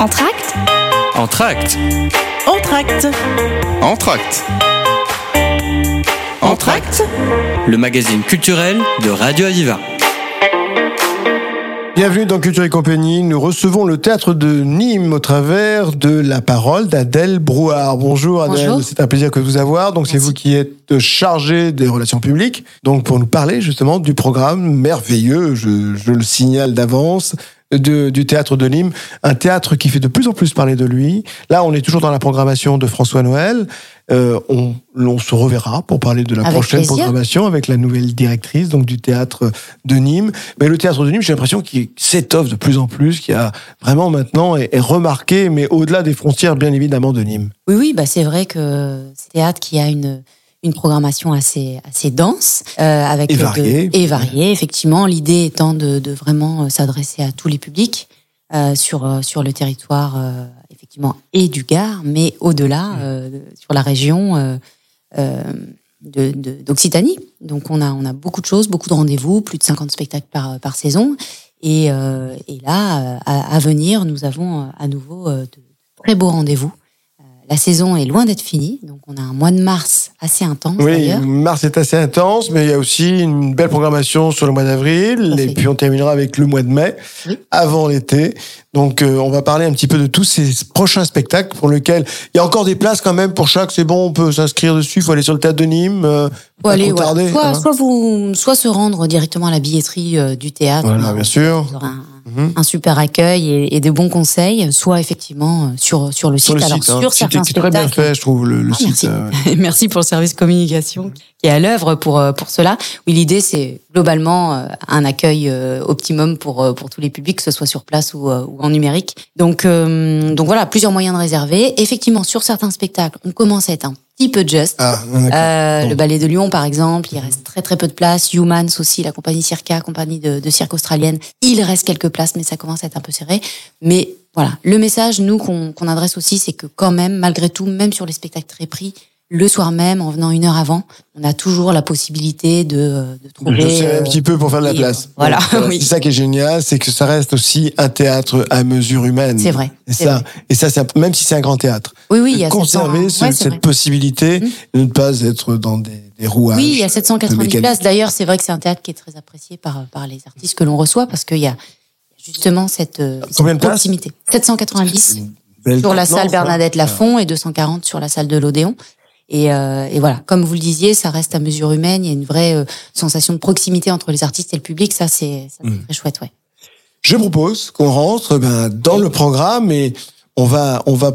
Entracte Entracte. Entracte. Entracte. Entracte. Le magazine culturel de Radio Aviva. Bienvenue dans Culture et Compagnie. Nous recevons le théâtre de Nîmes au travers de la parole d'Adèle Brouard. Bonjour Adèle, Bonjour. c'est un plaisir que de vous avoir. Donc c'est vous qui êtes chargée des relations publiques. Donc pour nous parler justement du programme merveilleux, je, je le signale d'avance, de- du théâtre de Nîmes. Un théâtre qui fait de plus en plus parler de lui. Là, on est toujours dans la programmation de François Noël. Euh, on, on se reverra pour parler de la Avec prochaine plaisir. programmation avec la nouvelle directrice donc du théâtre de Nîmes. Mais le théâtre de Nîmes, j'ai l'impression qu'il s'étoffe de plus en plus, qu'il y a vraiment maintenant est, est remarqué, mais au-delà des frontières bien évidemment de Nîmes. Oui, oui, bah c'est vrai que c'est un théâtre qui a une, une programmation assez, assez dense. euh, avec Et variée. et variée, effectivement. L'idée étant de, de vraiment euh, s'adresser à tous les publics euh, sur, euh, sur le territoire, euh, effectivement, et du Gard, mais au-delà, de- sur la région de- de- d'Occitanie. Donc, on a, on a beaucoup de choses, beaucoup de rendez-vous, plus de 50 spectacles par, par saison. Et, et là, à, à venir, nous avons à nouveau de très beaux rendez-vous. La saison est loin d'être finie, donc on a un mois de mars assez intense Oui, mars est assez intense, mais il y a aussi une belle programmation sur le mois d'avril, et puis on terminera avec le mois de mai, Oui. avant l'été. Donc euh, on va parler un petit peu de tous ces prochains spectacles pour lesquels il y a encore des places quand même pour chaque. C'est bon, on peut s'inscrire dessus. Il faut aller sur le théâtre de Nîmes. euh, Faut aller, tarder, soit, hein. soit vous, soit se rendre directement à la billetterie euh, du théâtre. Voilà, bien sûr. vous aurez un, Mhm. un super accueil et, et de bons conseils, soit effectivement euh, sur, sur le Sur site. le Alors, site, hein. sur certains est très bien spectacles. fait, je trouve, le, le Ah, site. merci. euh, Merci pour le service communication qui est à l'œuvre pour, euh, pour cela. Oui, l'idée, c'est globalement un accueil optimum pour, pour tous les publics, que ce soit sur place ou, ou en numérique. Donc, euh, donc voilà, plusieurs moyens de réserver. Effectivement, sur certains spectacles, on commence à être un petit peu juste. Ah. Euh. Le ballet de Lyon, par exemple, il reste très très peu de place. Humans aussi, la compagnie Circa, compagnie de, de cirque australienne, il reste quelques places, mais ça commence à être un peu serré. Mais voilà, le message, nous, qu'on qu'on adresse aussi, c'est que quand même, malgré tout, même sur les spectacles très pris, le soir même, en venant une heure avant, on a toujours la possibilité de, de trouver... Je sais un euh, petit peu pour faire de la place. voilà, oui. C'est ça qui est génial, c'est que ça reste aussi un théâtre à mesure humaine. C'est vrai. Et ça, vrai. et ça, un- même si c'est un grand théâtre, Oui, oui, il y a conserver 700 ce- ouais, cette vrai. possibilité de ne pas être dans des, des rouages. Oui, il y a 790 mécanique. places. D'ailleurs, c'est vrai que c'est un théâtre qui est très apprécié par, par les artistes que l'on reçoit parce qu'il y a justement cette, euh, cette Combien de proximité. 790 Une belle sur la salle hein. Bernadette Lafont et 240 sur la salle de l'Odéon. Et, euh, et voilà, comme vous le disiez, ça reste à mesure humaine. Il y a une vraie euh, sensation de proximité entre les artistes et le public. Ça, c'est ça, c'est Mm. très chouette, ouais. Je propose qu'on rentre ben, dans le programme et on va, on va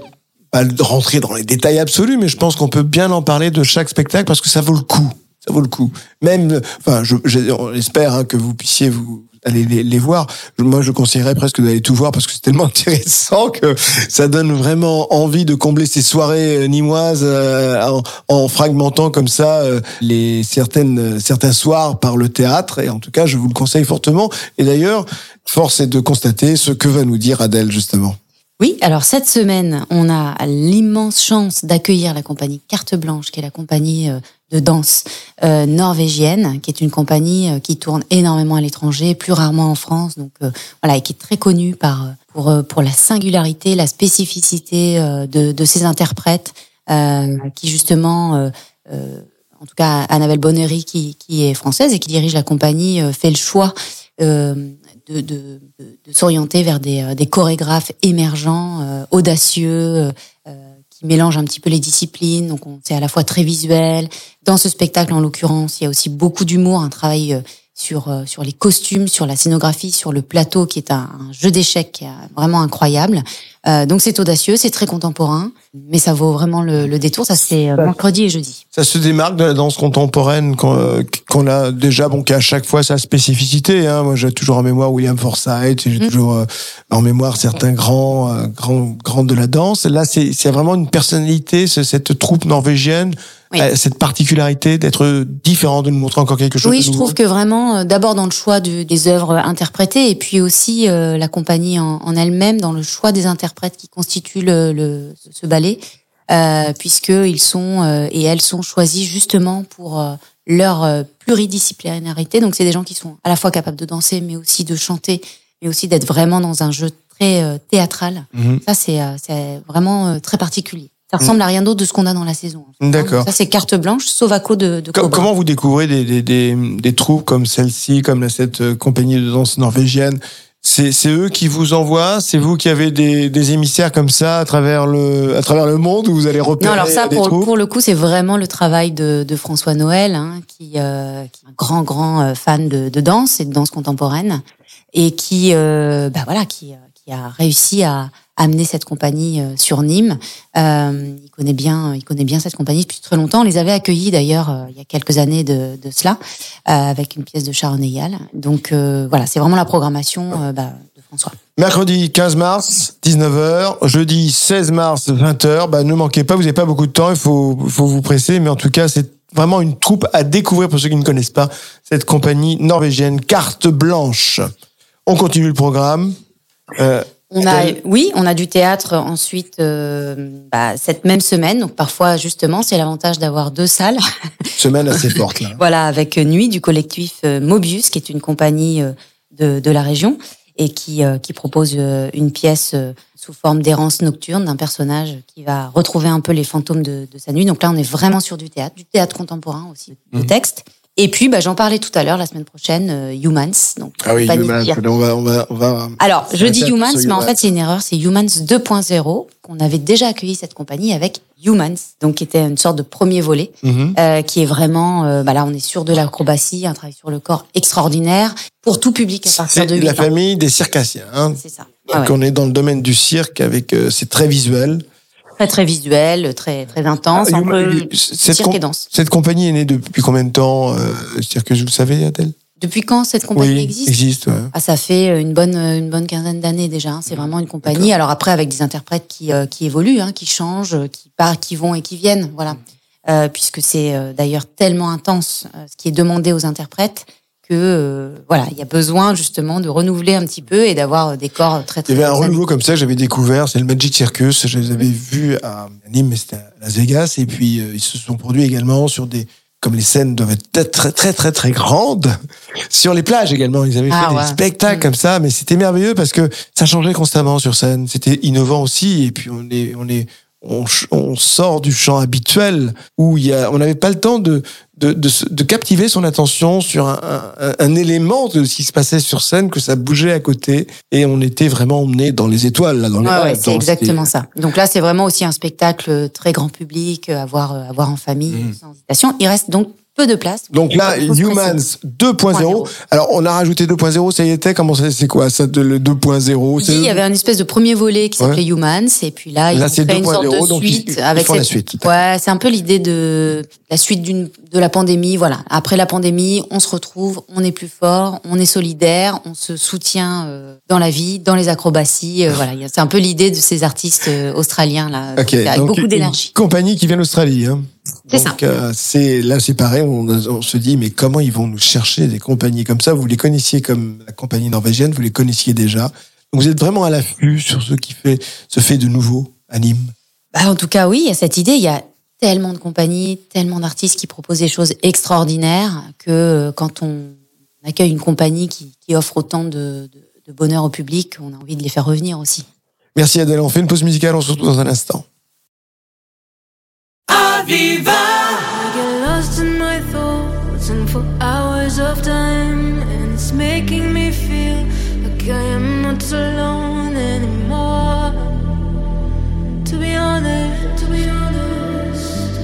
pas rentrer dans les détails absolus, mais je pense qu'on peut bien en parler de chaque spectacle parce que ça vaut le coup. Ça vaut le coup. Même, enfin, je, je- hein, que vous puissiez vous aller les, les voir. Moi, je conseillerais presque d'aller tout voir parce que c'est tellement intéressant que ça donne vraiment envie de combler ces soirées euh, nîmoises euh, en, en fragmentant comme ça euh, les certaines certains soirs par le théâtre. Et en tout cas, je vous le conseille fortement. Et d'ailleurs, force est de constater ce que va nous dire Adèle justement. Oui, alors cette semaine, on a l'immense chance d'accueillir la compagnie Carte Blanche, qui est la compagnie euh, de danse euh, norvégienne, qui est une compagnie euh, qui tourne énormément à l'étranger, plus rarement en France, donc voilà, et qui est très connue par pour pour la singularité, la spécificité de de ses interprètes, qui justement en tout cas Annabelle Bonnery qui, qui est française et qui dirige la compagnie fait le choix euh, de, de, de, s'orienter vers des, euh, des chorégraphes émergents, euh, audacieux, euh, qui mélangent un petit peu les disciplines. Donc on- c'est à la fois très visuel. Dans ce spectacle, en l'occurrence, il y a aussi beaucoup d'humour, un travail sur, sur les costumes, sur la scénographie, sur le plateau, qui est un, un jeu d'échecs vraiment incroyable. Euh, donc c'est audacieux, c'est très contemporain, mais ça vaut vraiment le, le détour. Ça c'est euh, mercredi et jeudi. Ça se démarque de la danse contemporaine qu'on euh, qu'on a déjà, bon, qui a à chaque fois sa spécificité. Hein. Moi, j'ai toujours en mémoire William Forsythe, j'ai Mm. toujours euh, en mémoire certains grands, euh, grands, grands de la danse. Là, c'est c'est vraiment une personnalité, ce- cette troupe norvégienne, Oui. cette particularité d'être différent, de nous montrer encore quelque chose. Oui, de je trouve que vraiment, d'abord dans le choix de- des œuvres interprétées, et puis aussi euh, la compagnie en, en elle-même, dans le choix des interprètes qui constituent le, le- ce ballet, euh, puisqu'ils sont euh, et elles sont choisis justement pour euh, leur euh, pluridisciplinarité. Donc c'est des gens qui sont à la fois capables de danser, mais aussi de chanter, mais aussi d'être vraiment dans un jeu très théâtrale. Mhm. Ça, c'est vraiment très particulier. Ça ressemble à rien d'autre de ce qu'on a dans la saison. D'accord. Ça, c'est carte blanche, Sovaco de, de Co- Cobra. Comment vous découvrez des, des, des, des troupes comme celle-ci, comme cette compagnie de danse norvégienne c'est, eux qui vous envoient C'est vous qui avez des, des émissaires comme ça à travers le, à travers le monde où vous allez repérer Non, alors ça, des pour, troupes pour le coup, c'est vraiment le travail de, de François Noël, hein, qui, euh, qui est un grand, grand euh, fan de, de danse et de danse contemporaine, et qui, euh, bah voilà, qui, euh, a réussi à amener cette compagnie euh, sur Nîmes. Euh, il connaît bien, il connaît bien cette compagnie depuis très longtemps. On les avait accueillis d'ailleurs euh, il y a quelques années de, de cela, avec une pièce de Sharon Eyal. Donc voilà, c'est vraiment la programmation bah, de François. Mercredi 15 mars, 19h. Jeudi 16 mars, 20h. Bah, ne manquez pas, vous n'avez pas beaucoup de temps, il faut, faut vous presser. Mais en tout cas, c'est vraiment une troupe à découvrir pour ceux qui ne connaissent pas cette compagnie norvégienne Carte Blanche. On continue le programme. Euh, On a, oui, on a du théâtre ensuite euh, bah, cette même semaine. Donc parfois, justement, c'est l'avantage d'avoir deux salles. semaine assez forte, là. voilà, avec Nuit du collectif euh, Mobius, qui est une compagnie euh, de, de la région et qui, euh, qui propose euh, une pièce euh, sous forme d'errance nocturne d'un personnage qui va retrouver un peu les fantômes de, de sa nuit. Donc là, on est vraiment sur du théâtre, du théâtre contemporain aussi, de Mhm. texte. Et puis, bah, j'en parlais tout à l'heure, la semaine prochaine, euh, Humans. Donc, Ah oui, compagnie Human, qui- on va, on va, on va. alors, je dis Humans, mais en Humans. fait, c'est une erreur. C'est Humans 2.0 qu'on avait déjà accueilli cette compagnie avec Humans, donc qui était une sorte de premier volet, Mhm. euh, qui est vraiment, euh, bah là, on est sur de l'acrobatie, un travail sur le corps extraordinaire pour tout public à partir de 8 la ans. famille des circassiens. Hein. C'est ça. Ah Donc ouais. on est dans le domaine du cirque avec euh, c'est très visuel. Très très visuel, très très intense, Ah, un peu cette, cirque com- et danse. cette compagnie est née depuis combien de temps euh, Cirque, vous le savez, Adèle? Depuis quand cette compagnie Oui, existe? existe. ouais. Ah, ça fait une bonne une bonne quinzaine d'années déjà. hein. C'est vraiment une compagnie. Alors après, avec des interprètes qui euh, qui évoluent, hein, qui changent, euh, qui partent, qui vont et qui viennent. Voilà. Euh, puisque c'est euh, d'ailleurs tellement intense euh, ce qui est demandé aux interprètes que euh, voilà, il y a besoin justement de renouveler un petit peu et d'avoir des corps très Il très. y avait un renouveau comme ça que j'avais découvert, c'est le Magic Circus. Je les avais vus à Nîmes, mais c'était à Las Vegas. Et puis euh, ils se sont produits également sur des, comme les scènes doivent être très très très très grandes, sur les plages également. Ils avaient Ah fait ouais. des spectacles Mm. comme ça, mais c'était merveilleux parce que ça changeait constamment sur scène. C'était innovant aussi. Et puis on est on est on, sort du champ habituel où il y a, on n'avait pas le temps de, de, de, captiver son attention sur un, un, un élément de ce qui se passait sur scène, que ça bougeait à côté, et on était vraiment emmené dans les étoiles, là, dans les Ouais, c'est exactement ça. Donc là, c'est vraiment aussi un spectacle très grand public, euh, à voir, euh, à voir en famille, Mm. sans hésitation. Il reste donc peu de place. Donc là, Il Humans préciser. 2.0. Alors, on a rajouté 2.0, ça y était. Comment c'est, c'est quoi, ça, de, le 2.0? Oui, C'est- il y avait un espèce de premier volet qui s'appelait Humans, et puis là, ils ont c'est fait une sorte 2.0, de ils- suite ils avec la cette- suite. Ouais, c'est un peu l'idée de la suite d'une de la pandémie. Voilà, après la pandémie, on se retrouve, on est plus fort, on est solidaire, on se soutient euh, dans la vie, dans les acrobaties. euh, voilà, il y a- c'est un peu l'idée de ces artistes euh, australiens là, Ok, avec donc beaucoup d'énergie. compagnie qui vient d'Australie. Hein. C'est Donc, euh, c'est là, c'est pareil. On, on se dit, mais comment ils vont nous chercher des compagnies comme ça? Vous les connaissiez comme la compagnie norvégienne, vous les connaissiez déjà. Donc, vous êtes vraiment à l'affût sur ce qui fait, se fait de nouveau à Nîmes. Bah, en tout cas, oui, il y a cette idée. Il y a tellement de compagnies, tellement d'artistes qui proposent des choses extraordinaires que euh, quand on accueille une compagnie qui, qui offre autant de, de- de bonheur au public, on a envie de les faire revenir aussi. Merci Adèle. On fait une pause musicale. On se retrouve dans un instant. I get lost in my thoughts and for hours of time, and it's making me feel like I am not alone anymore. To be honest, to be honest,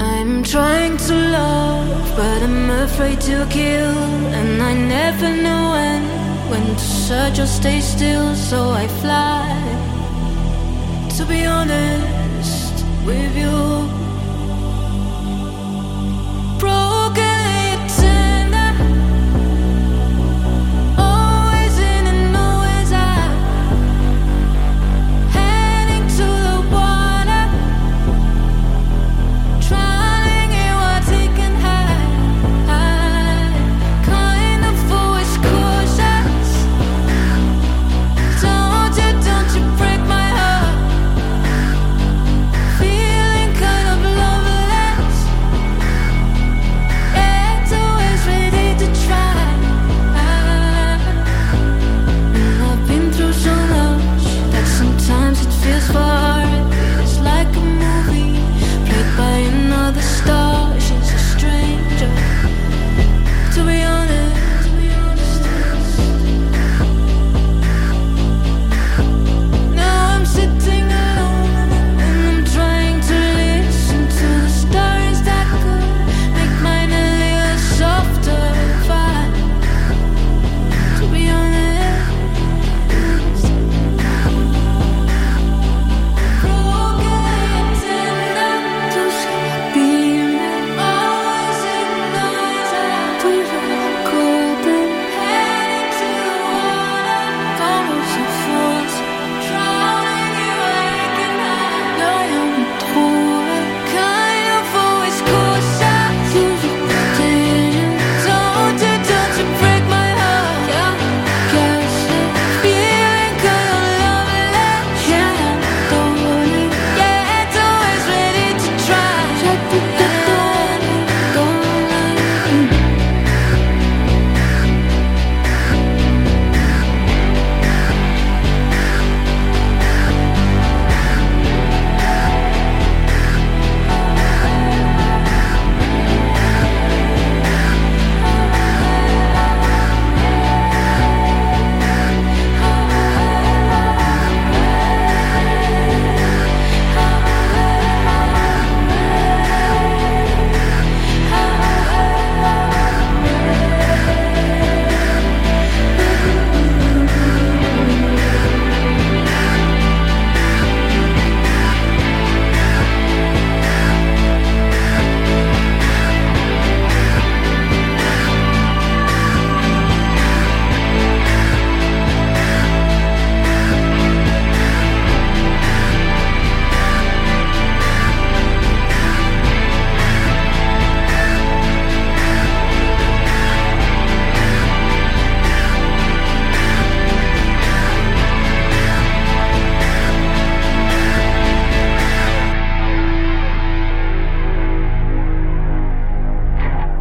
I'm trying to love, but I'm afraid to kill, and I never know when when to search or stay still, so I fly with you.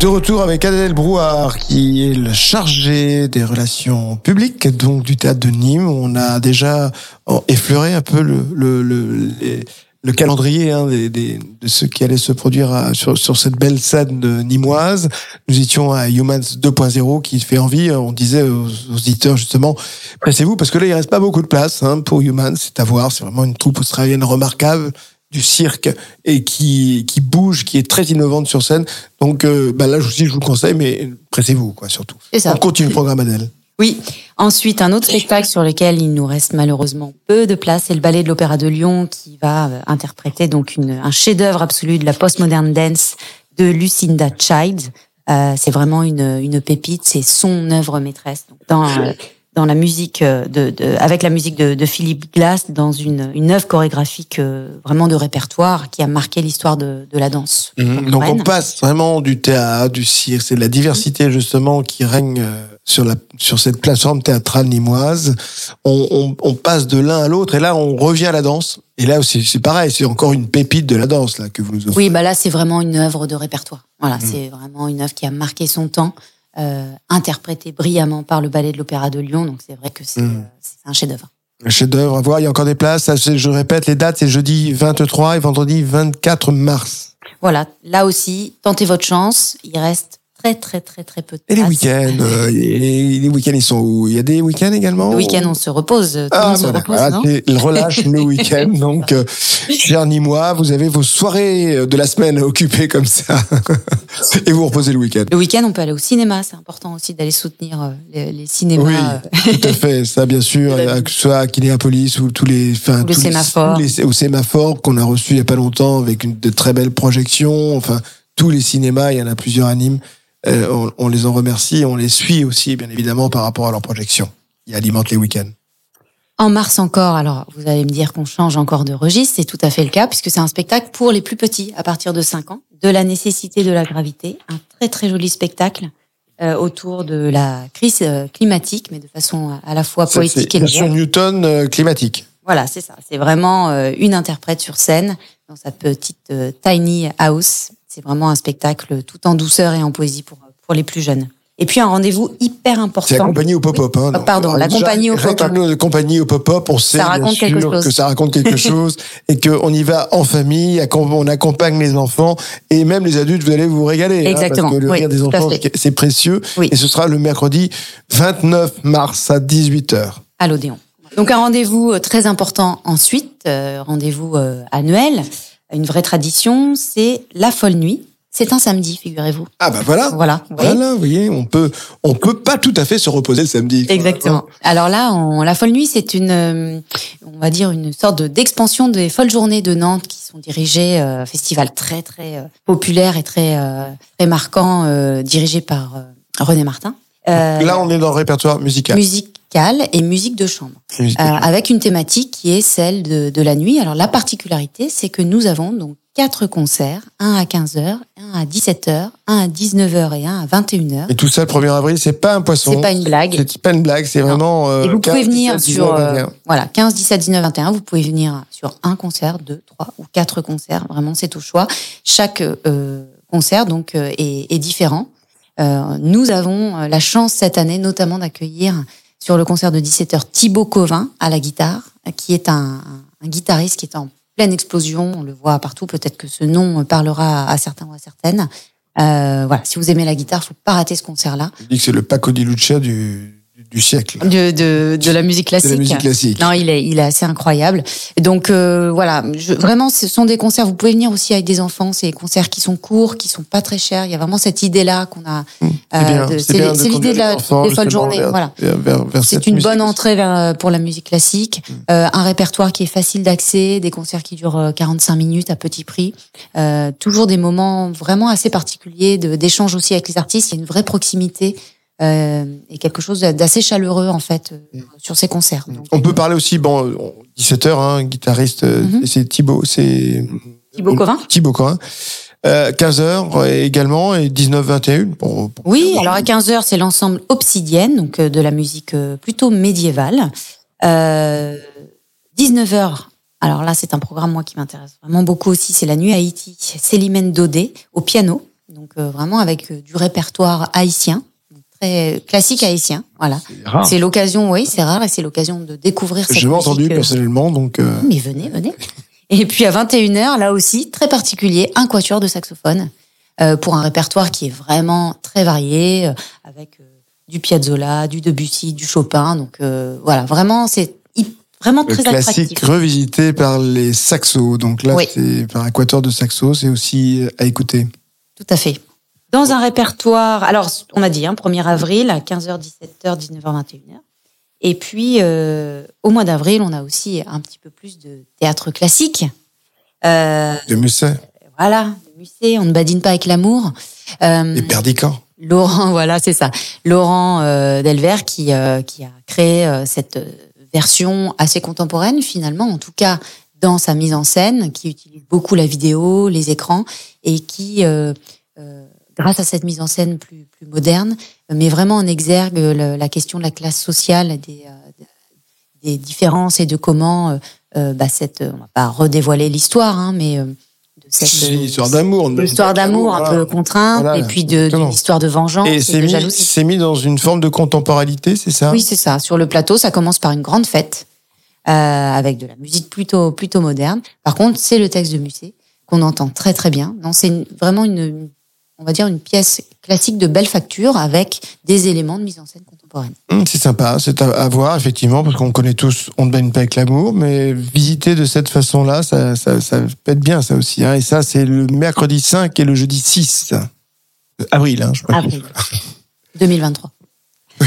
De retour avec Adèle Brouard, qui est le chargé des relations publiques, donc du théâtre de Nîmes. On a déjà effleuré un peu le, calendrier hein, de ce qui allait se produire à- sur, cette belle scène de nimoise. Nous étions à Humans 2.0 qui fait envie. On disait aux, aux auditeurs justement, pressez-vous parce que là il reste pas beaucoup de place hein, pour Humans. C'est à voir. C'est vraiment une troupe australienne remarquable du cirque et qui qui bouge, qui est très innovante sur scène. Donc euh, bah là aussi je vous le conseille, mais pressez-vous quoi surtout. C'est ça. On continue le programme Adèle. Oui. Ensuite, un autre spectacle sur lequel il nous reste malheureusement peu de place, c'est le Ballet de l'Opéra de Lyon qui va euh, interpréter donc une, un chef-d'œuvre absolu de la postmodern dance de Lucinda Child. Euh, c'est vraiment une, une pépite, c'est son œuvre maîtresse. Donc, dans euh, dans la musique euh, de, de avec la musique de, de Philippe Glass dans une une œuvre chorégraphique euh, vraiment de répertoire qui a marqué l'histoire de, de la danse. Donc on passe vraiment du théâtre, du cirque, c'est de la diversité justement qui règne euh, sur la sur cette plateforme théâtrale nimoise. On, on, on passe de l'un à l'autre et là on revient à la danse. Et là aussi c'est pareil, c'est encore une pépite de la danse là que vous nous offrez. Oui, bah là, c'est vraiment une œuvre de répertoire. Voilà, c'est vraiment une œuvre qui a marqué son temps, euh, interprétée brillamment par le ballet de l'Opéra de Lyon. Donc, c'est vrai que c'est Mm. euh, un chef-d'œuvre. Un chef-d'œuvre à voir, il y a encore des places. Je répète, les dates c'est jeudi 23 et vendredi 24 mars. Voilà, là aussi, tentez votre chance. Il reste très, très, très, très peu de Et les week-ends, euh, et les week-ends ils sont où? Il y a des week-ends également Le week-end, on se repose. Tout Ah, monde se voilà, repose, le relâche le week-end. Donc, euh, cher Nîmois, vous avez vos soirées de la semaine occupées comme ça. Et vous reposez le week-end. Le week-end, on peut aller au cinéma. C'est important aussi d'aller soutenir euh, les, les cinémas. Oui, euh, tout à fait. Ça, bien sûr, que ce soit à Kinéapolis ou tous les, enfin, le tous les- sémaphore. les- au sémaphore qu'on a reçu il y a pas longtemps avec une de très belles projections. Enfin, tous les cinémas, il y en a plusieurs à Nîmes. Euh, on, on les en remercie, on les suit aussi, bien évidemment, par rapport à leurs projections. Ils alimentent les week-ends. En mars encore, alors vous allez me dire qu'on change encore de registre, c'est tout à fait le cas, puisque c'est un spectacle pour les plus petits, à partir de 5 ans, de la nécessité de la gravité, un très très joli spectacle euh, autour de la crise euh, climatique, mais de façon à la fois poétique et légère. Newton euh, climatique. Voilà, c'est ça. C'est vraiment une interprète sur scène dans sa petite tiny house. C'est vraiment un spectacle tout en douceur et en poésie pour pour les plus jeunes. Et puis un rendez-vous hyper important. C'est la compagnie au pop-up. Hein, Ah, pardon, la déjà, compagnie au pop-up. de compagnie au pop-up, on sait Ça bien sûr que ça raconte quelque chose et qu'on y va en famille, on accompagne les enfants et même les adultes, vous allez vous régaler. hein, Exactement, parce que le oui, rire des enfants, c'est précieux. Oui. Et ce sera le mercredi 29 mars à 18h. à l'Odéon. Donc un rendez-vous euh, très important ensuite, euh, rendez-vous euh, annuel, une vraie tradition, c'est la folle nuit. C'est un samedi, figurez-vous. Ah bah voilà. Voilà. Voilà, vous voyez, on peut, on peut pas tout à fait se reposer le samedi. Exactement. Alors là, on- la folle nuit, c'est une, euh, on va dire une sorte de- d'expansion des folles journées de Nantes qui sont dirigées, euh, festival très très euh, populaire et très euh, très marquant, dirigé par René Martin. Là, on est dans le répertoire musical. Musicale et musique de chambre. Euh, avec une thématique qui est celle de, de la nuit. Alors la particularité, c'est que nous avons donc quatre concerts, un à 15h, un à 17h, un à 19h et un à 21h. Et tout ça, le 1er avril, c'est pas un poisson. C'est pas une blague. C'est pas une blague, c'est vraiment. euh, Et vous pouvez 15, venir 17, sur 19, euh, 21. voilà 15, 17, 19, 21. Vous pouvez venir sur un concert, deux, trois ou quatre concerts. Vraiment, c'est au choix. Chaque euh, concert donc euh, est, est différent. Nous avons la chance cette année, notamment, d'accueillir sur le concert de 17h Thibaut Covin à la guitare, qui est un, guitariste qui est en pleine explosion. On le voit partout. Peut-être que ce nom parlera à certains ou à certaines. Euh, voilà, si vous aimez la guitare, faut pas rater ce concert-là. Je dis que c'est le Paco di Lucia du, du siècle. De, de, de la musique classique. la musique classique. Non, il est, il est assez incroyable. Et donc euh, voilà, je, vraiment, ce sont des concerts. Vous pouvez venir aussi avec des enfants. C'est des concerts qui sont courts, qui sont pas très chers. Il y a vraiment cette idée-là qu'on a. C'est euh, de- c'est de l'idée de la des folles journées. vers- Voilà. C'est une bonne entrée vers, pour la musique classique, euh, un répertoire qui est facile d'accès, des concerts qui durent euh, 45 minutes à petit prix, euh, toujours des moments vraiment assez particuliers de- d'échange aussi avec les artistes. Il y a une vraie proximité euh, et quelque chose d'assez chaleureux en fait euh, sur ces concerts. Donc, On peut parler aussi, bon, 17h, hein, guitariste, euh, Mhm. c'est Thibaut, c'est. Thibaut Covin Thibaut Covin. Euh, 15h également et 19-21. Bon, bon. Oui, alors à 15h, c'est l'ensemble Obsidienne, donc euh, de la musique euh, plutôt médiévale. Euh, 19h, alors là, c'est un programme, moi, qui m'intéresse vraiment beaucoup aussi, c'est la nuit à Haïti. Célimène Daudet au piano. Donc euh, vraiment avec euh, du répertoire haïtien, très classique haïtien. Voilà. C'est rare. C'est l'occasion, oui, c'est rare et c'est l'occasion de découvrir cette J'ai jamais entendu euh, personnellement, donc euh, mais venez, venez. Et puis à 21h, là aussi, très particulier, un quatuor de saxophone euh, pour un répertoire qui est vraiment très varié, euh, avec euh, du Piazzolla, du Debussy, du Chopin. Donc euh, voilà, vraiment, c'est vraiment le très classique attractif. revisité par les saxos. Donc là, Oui. c'est par un quatuor de saxos, c'est aussi à écouter. Tout à fait. Dans un répertoire, alors on a dit, hein, 1er avril à 15h, 17h, 19h, 21h. Et puis euh, au mois d'avril, on a aussi un petit peu plus de théâtre classique. Euh, De Musset voilà, de Musset, on ne badine pas avec l'amour. Euh, et Perdican. Laurent, voilà, c'est ça. Laurent euh, Delver qui, euh, qui a créé euh, cette version assez contemporaine finalement, en tout cas dans sa mise en scène, qui utilise beaucoup la vidéo, les écrans, et qui, grâce à cette mise en scène plus, plus moderne, met vraiment en exergue le- la question de la classe sociale, des, euh, des différences et de comment euh, euh, bah, cette, on va pas redévoiler l'histoire, hein, mais euh, de cette C'est une histoire d'amour. une histoire d'amour un peu contrainte Voilà, et puis de, exactement. d'une histoire de vengeance Et c'est mis, jalousie. c'est mis dans une forme de contemporalité, c'est ça? Oui, c'est ça. Sur le plateau, ça commence par une grande fête euh, avec de la musique plutôt plutôt moderne. Par contre, c'est le texte de Musset qu'on entend très très bien. Non, c'est vraiment une- on va dire une pièce classique de belle facture avec des éléments de mise en scène contemporaine. Hum, C'est sympa, c'est à, voir, effectivement, parce qu'on connaît tous On ne baigne pas avec l'amour, mais visiter de cette façon-là, ça, ça, ça peut être bien, ça aussi. Hein. Et ça, c'est le mercredi 5 et le jeudi 6 Euh, avril. Hein, je crois. Avril 2023.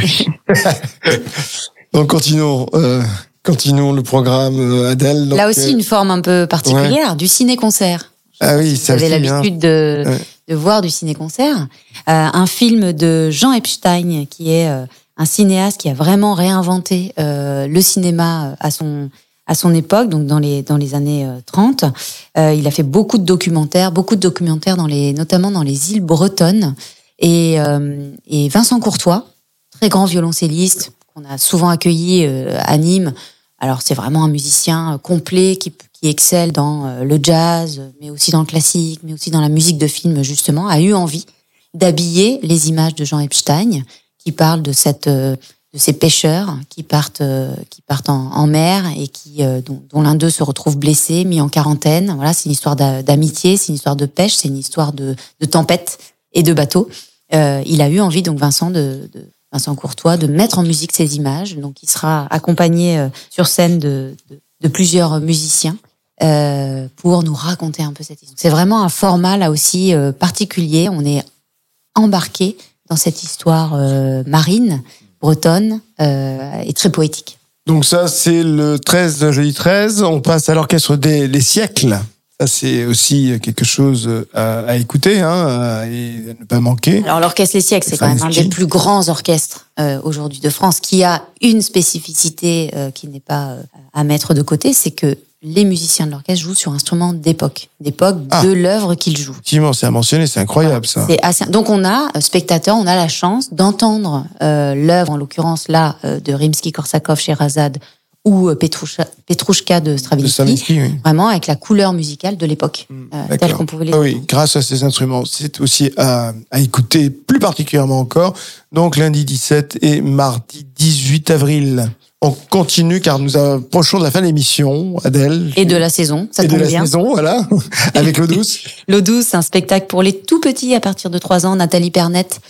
Donc, continuons, euh, continuons le programme, euh, Adèle. Donc, Là aussi, euh, une forme un peu particulière, du ciné-concert. Ah oui, Vous ça avez aussi, hein. l'habitude de, Ouais. De voir du ciné-concert. Euh, un film de Jean Epstein, qui est euh, un cinéaste qui a vraiment réinventé euh, le cinéma euh, à son à son époque, donc dans les dans les années euh, 30. Euh, il a fait beaucoup de documentaires, beaucoup de documentaires dans les notamment dans les îles bretonnes. Et, euh, et Vincent Courtois, très grand violoncelliste qu'on a souvent accueilli euh, à Nîmes. Alors c'est vraiment un musicien euh, complet qui, qui excelle dans euh, le jazz, mais aussi dans le classique, mais aussi dans la musique de film justement, a eu envie d'habiller les images de Jean Epstein qui parlent de cette euh, de ces pêcheurs qui partent euh, qui partent en, mer et qui dont, l'un d'eux se retrouve blessé, mis en quarantaine. Voilà, c'est une histoire d'a- d'amitié, c'est une histoire de pêche, c'est une histoire de, tempête et de bateau. Il a eu envie donc Vincent de, Vincent Courtois de mettre en musique ces images. Donc il sera accompagné sur scène de plusieurs musiciens euh, pour nous raconter un peu cette histoire. C'est vraiment un format là aussi euh, particulier. On est embarqué dans cette histoire euh, marine, bretonne et très poétique. Donc ça, c'est le 13, jeudi 13. On passe à l'orchestre des les siècles. Ça, c'est aussi quelque chose à, à écouter hein, et à ne pas manquer. Alors l'orchestre Les Siècles, c'est quand même un des plus grands orchestres euh, aujourd'hui de France, qui a une spécificité euh, qui n'est pas euh, à mettre de côté, c'est que les musiciens de l'orchestre jouent sur instruments d'époque, d'époque Ah. de l'œuvre qu'ils jouent. Effectivement, c'est à mentionner, c'est incroyable ça. Assez- Donc on a, spectateurs, on a la chance d'entendre l'œuvre, en l'occurrence là, de Rimsky-Korsakov, Sherazade ou euh, Petrouchka de De Stravinsky, Stravinsky, oui. vraiment avec la couleur musicale de l'époque, euh, telle qu'on pouvait les Ah oui, grâce à ces instruments, c'est aussi à, à écouter plus particulièrement encore. Donc lundi 17 et mardi 18 avril. On continue car nous approchons de la fin de l'émission, Adèle. Et de la saison, ça Et de la bien. saison, voilà, avec l'eau douce. L'eau douce, un spectacle pour les tout petits à partir de 3 ans. Nathalie Pernette,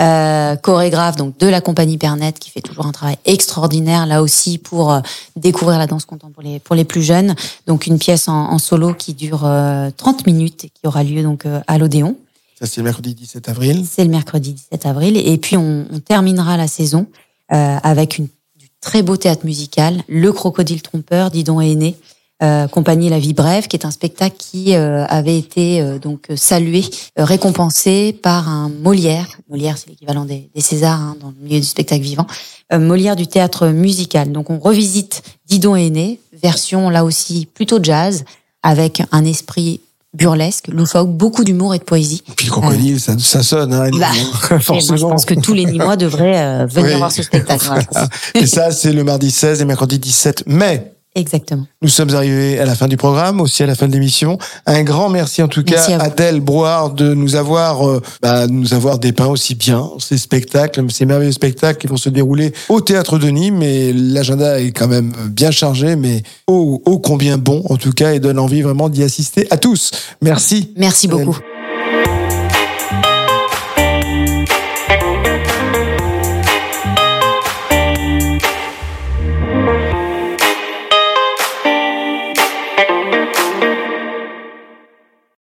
euh, chorégraphe donc de la compagnie Pernette, qui fait toujours un travail extraordinaire là aussi pour euh, découvrir la danse contemporaine pour les, pour les plus jeunes. Donc une pièce en, en solo qui dure euh, 30 minutes et qui aura lieu donc euh, à l'Odéon. Ça, c'est le mercredi 17 avril. C'est le mercredi 17 avril. Et puis on, on terminera la saison euh, avec une, du très beau théâtre musical, Le Crocodile Trompeur, Didon et Aîné, euh, compagnie La Vie Brève, qui est un spectacle qui euh, avait été euh, donc salué, euh, récompensé par un Molière. Molière, c'est l'équivalent des, des Césars hein, dans le milieu du spectacle vivant. Euh, Molière du théâtre musical. Donc on revisite Didon et Aîné, version là aussi plutôt jazz, avec un esprit burlesque, loufoque, beaucoup d'humour et de poésie. Puis le crocodile, ça, ça sonne, hein, Bah, Et moi, je forcément. pense que tous les Nîmois devraient euh, venir Oui. voir ce spectacle. Voilà. Et ça, c'est le mardi 16 et mercredi 17 mai. Exactement. Nous sommes arrivés à la fin du programme, aussi à la fin de l'émission. Un grand merci en tout Merci cas à. Adèle Broard de nous avoir, euh, bah, de nous avoir dépeint aussi bien ces spectacles, ces merveilleux spectacles qui vont se dérouler au théâtre de Nîmes. Et l'agenda est quand même bien chargé, mais ô ô combien bon en tout cas et donne envie vraiment d'y assister à tous. Merci. Merci beaucoup.